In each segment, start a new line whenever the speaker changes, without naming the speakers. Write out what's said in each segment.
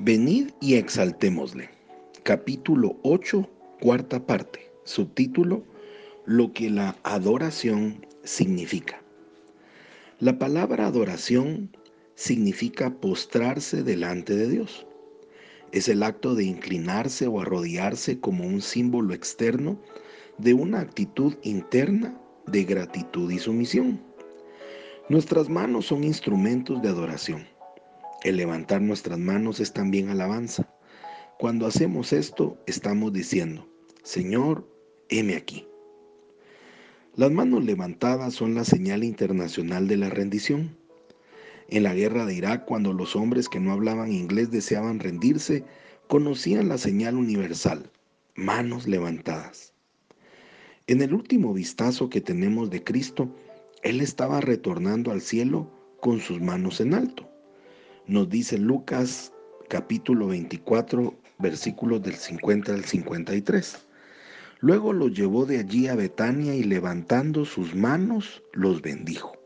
Venid y exaltémosle. Capítulo 8, cuarta parte. Subtítulo, Lo que la adoración significa. La palabra adoración significa postrarse delante de Dios. Es el acto de inclinarse o arrodillarse como un símbolo externo de una actitud interna de gratitud y sumisión. Nuestras manos son instrumentos de adoración. El levantar nuestras manos es también alabanza. Cuando hacemos esto, estamos diciendo, Señor, heme aquí. Las manos levantadas son la señal internacional de la rendición. En la guerra de Irak, cuando los hombres que no hablaban inglés deseaban rendirse, conocían la señal universal, manos levantadas. En el último vistazo que tenemos de Cristo, Él estaba retornando al cielo con sus manos en alto. Nos dice Lucas capítulo 24, versículos del 50 al 53. Luego los llevó de allí a Betania y levantando sus manos los bendijo.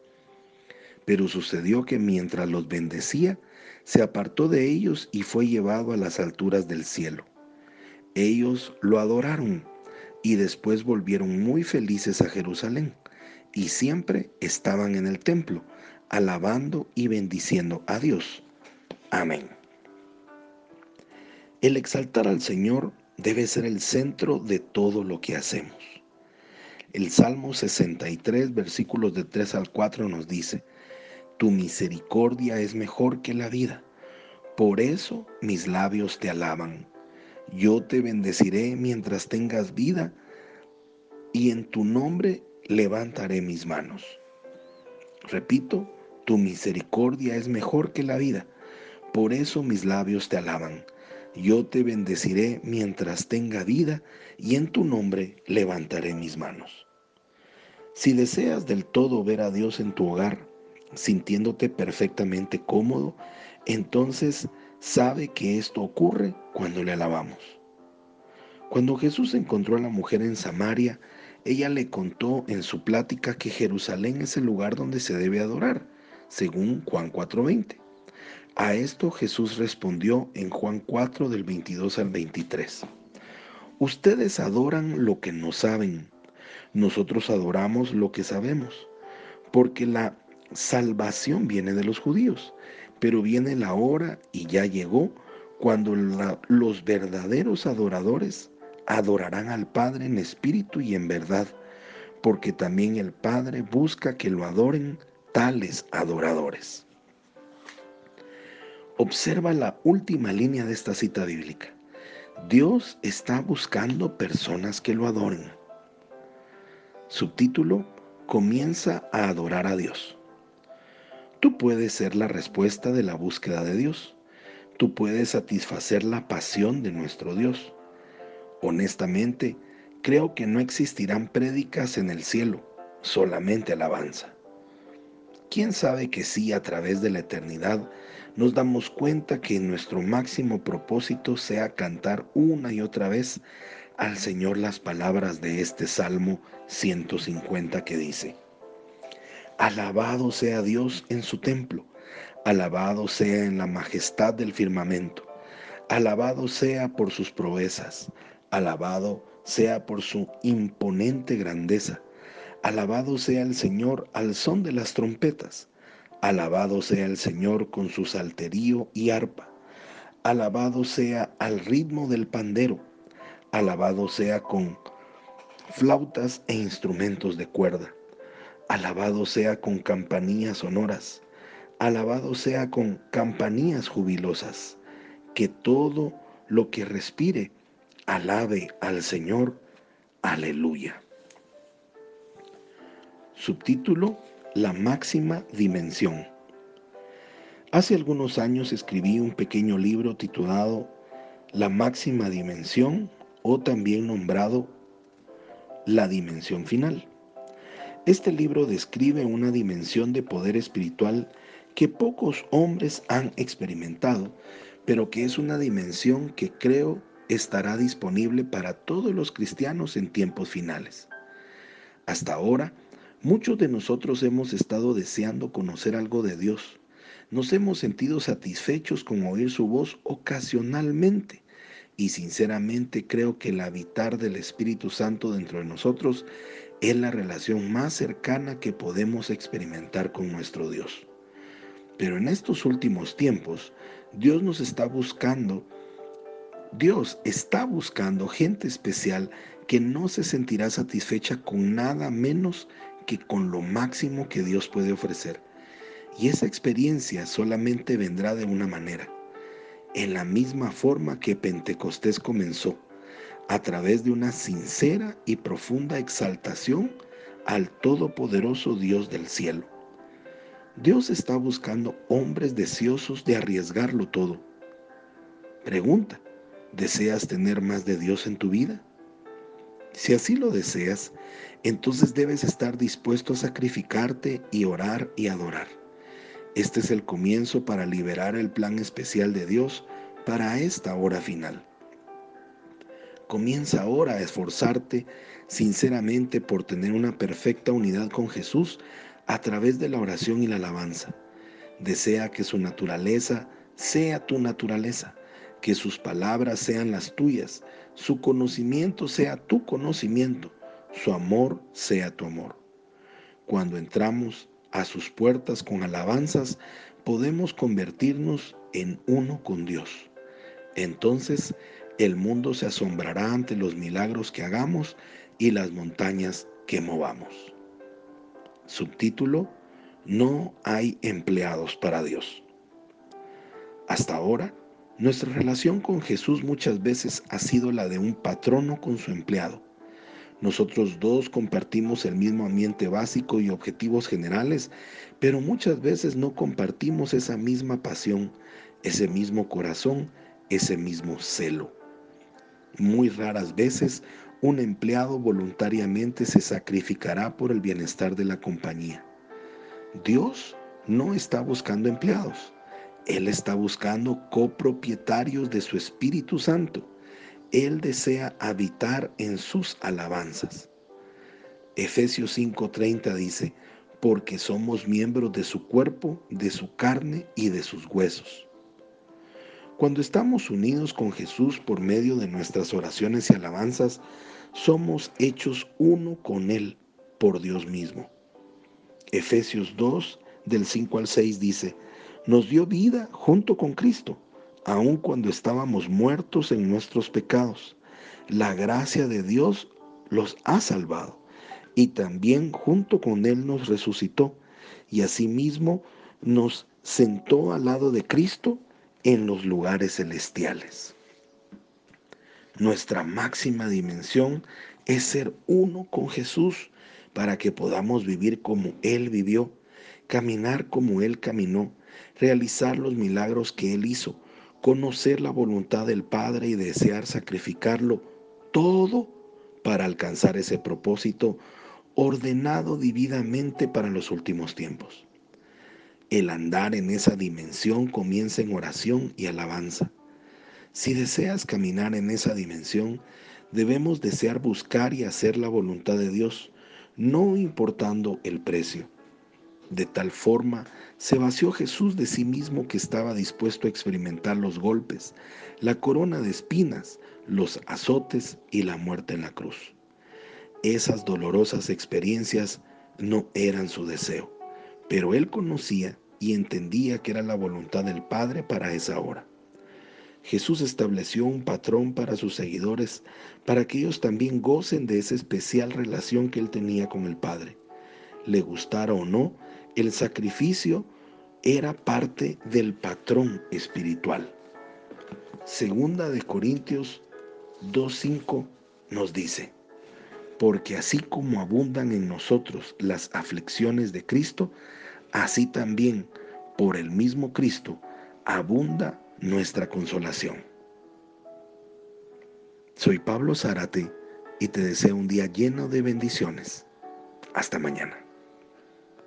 Pero sucedió que mientras los bendecía, se apartó de ellos y fue llevado a las alturas del cielo. Ellos lo adoraron y después volvieron muy felices a Jerusalén y siempre estaban en el templo, alabando y bendiciendo a Dios. Amén. El exaltar al Señor debe ser el centro de todo lo que hacemos. El Salmo 63, versículos de 3 al 4 nos dice, Tu misericordia es mejor que la vida, por eso mis labios te alaban. Yo te bendeciré mientras tengas vida y en tu nombre levantaré mis manos. Repito, tu misericordia es mejor que la vida, por eso mis labios te alaban. Yo te bendeciré mientras tenga vida y en tu nombre levantaré mis manos. Si deseas del todo ver a Dios en tu hogar, sintiéndote perfectamente cómodo, entonces sabe que esto ocurre cuando le alabamos. Cuando Jesús encontró a la mujer en Samaria, ella le contó en su plática que Jerusalén es el lugar donde se debe adorar, según Juan 4:20. A esto Jesús respondió en Juan 4 del 22 al 23. Ustedes adoran lo que no saben, nosotros adoramos lo que sabemos, porque la salvación viene de los judíos pero viene la hora y ya llegó cuando los verdaderos adoradores adorarán al Padre en espíritu y en verdad, porque también el Padre busca que lo adoren tales adoradores. Observa la última línea de esta cita bíblica. Dios está buscando personas que lo adoren. Subtítulo, comienza a adorar a Dios. Tú puedes ser la respuesta de la búsqueda de Dios. Tú puedes satisfacer la pasión de nuestro Dios. Honestamente, creo que no existirán prédicas en el cielo, solamente alabanza. ¿Quién sabe que sí a través de la eternidad nos damos cuenta que nuestro máximo propósito sea cantar una y otra vez al Señor las palabras de este Salmo 150 que dice, Alabado sea Dios en su templo, alabado sea en la majestad del firmamento, alabado sea por sus proezas, alabado sea por su imponente grandeza, alabado sea el Señor al son de las trompetas, alabado sea el Señor con su salterío y arpa, alabado sea al ritmo del pandero, alabado sea con flautas e instrumentos de cuerda. Alabado sea con campanías sonoras, alabado sea con campanías jubilosas, que todo lo que respire alabe al Señor. Aleluya. Subtítulo La máxima dimensión. Hace algunos años escribí un pequeño libro titulado La máxima dimensión o también nombrado La dimensión final. Este libro describe una dimensión de poder espiritual que pocos hombres han experimentado, pero que es una dimensión que creo estará disponible para todos los cristianos en tiempos finales. Hasta ahora, muchos de nosotros hemos estado deseando conocer algo de Dios, nos hemos sentido satisfechos con oír su voz ocasionalmente y sinceramente creo que el habitar del Espíritu Santo dentro de nosotros es la relación más cercana que podemos experimentar con nuestro Dios. Pero en estos últimos tiempos, Dios nos está buscando, Dios está buscando gente especial que no se sentirá satisfecha con nada menos que con lo máximo que Dios puede ofrecer. Y esa experiencia solamente vendrá de una manera, en la misma forma que Pentecostés comenzó, a través de una sincera y profunda exaltación al Todopoderoso Dios del cielo. Dios está buscando hombres deseosos de arriesgarlo todo. Pregunta, ¿deseas tener más de Dios en tu vida? Si así lo deseas, entonces debes estar dispuesto a sacrificarte y orar y adorar. Este es el comienzo para liberar el plan especial de Dios para esta hora final. Comienza ahora a esforzarte sinceramente por tener una perfecta unidad con Jesús a través de la oración y la alabanza. Desea que su naturaleza sea tu naturaleza, que sus palabras sean las tuyas, su conocimiento sea tu conocimiento, su amor sea tu amor. Cuando entramos a sus puertas con alabanzas, podemos convertirnos en uno con Dios. Entonces el mundo se asombrará ante los milagros que hagamos y las montañas que movamos. Subtítulo, No hay empleados para Dios. Hasta ahora, nuestra relación con Jesús muchas veces ha sido la de un patrono con su empleado. Nosotros dos compartimos el mismo ambiente básico y objetivos generales, pero muchas veces no compartimos esa misma pasión, ese mismo corazón, ese mismo celo. Muy raras veces un empleado voluntariamente se sacrificará por el bienestar de la compañía. Dios no está buscando empleados. Él está buscando copropietarios de su Espíritu Santo él desea habitar en sus alabanzas. Efesios 5:30 dice, porque somos miembros de su cuerpo, de su carne y de sus huesos. Cuando estamos unidos con Jesús por medio de nuestras oraciones y alabanzas, somos hechos uno con Él por Dios mismo. Efesios 2, del 5 al 6 dice, nos dio vida junto con Cristo aun cuando estábamos muertos en nuestros pecados. La gracia de Dios los ha salvado y también junto con Él nos resucitó y asimismo nos sentó al lado de Cristo en los lugares celestiales. Nuestra máxima dimensión es ser uno con Jesús para que podamos vivir como Él vivió, caminar como Él caminó, realizar los milagros que Él hizo, conocer la voluntad del Padre y desear sacrificarlo todo para alcanzar ese propósito ordenado dividamente para los últimos tiempos. El andar en esa dimensión comienza en oración y alabanza. Si deseas caminar en esa dimensión, debemos desear buscar y hacer la voluntad de Dios, no importando el precio. De tal forma se vació Jesús de sí mismo que estaba dispuesto a experimentar los golpes, la corona de espinas, los azotes y la muerte en la cruz. Esas dolorosas experiencias no eran su deseo, pero él conocía y entendía que era la voluntad del Padre para esa hora. Jesús estableció un patrón para sus seguidores para que ellos también gocen de esa especial relación que él tenía con el Padre. Le gustara o no, el sacrificio era parte del patrón espiritual. Segunda de Corintios 2.5 nos dice, porque así como abundan en nosotros las aflicciones de Cristo, así también por el mismo Cristo abunda nuestra consolación. Soy Pablo Zárate y te deseo un día lleno de bendiciones. Hasta mañana.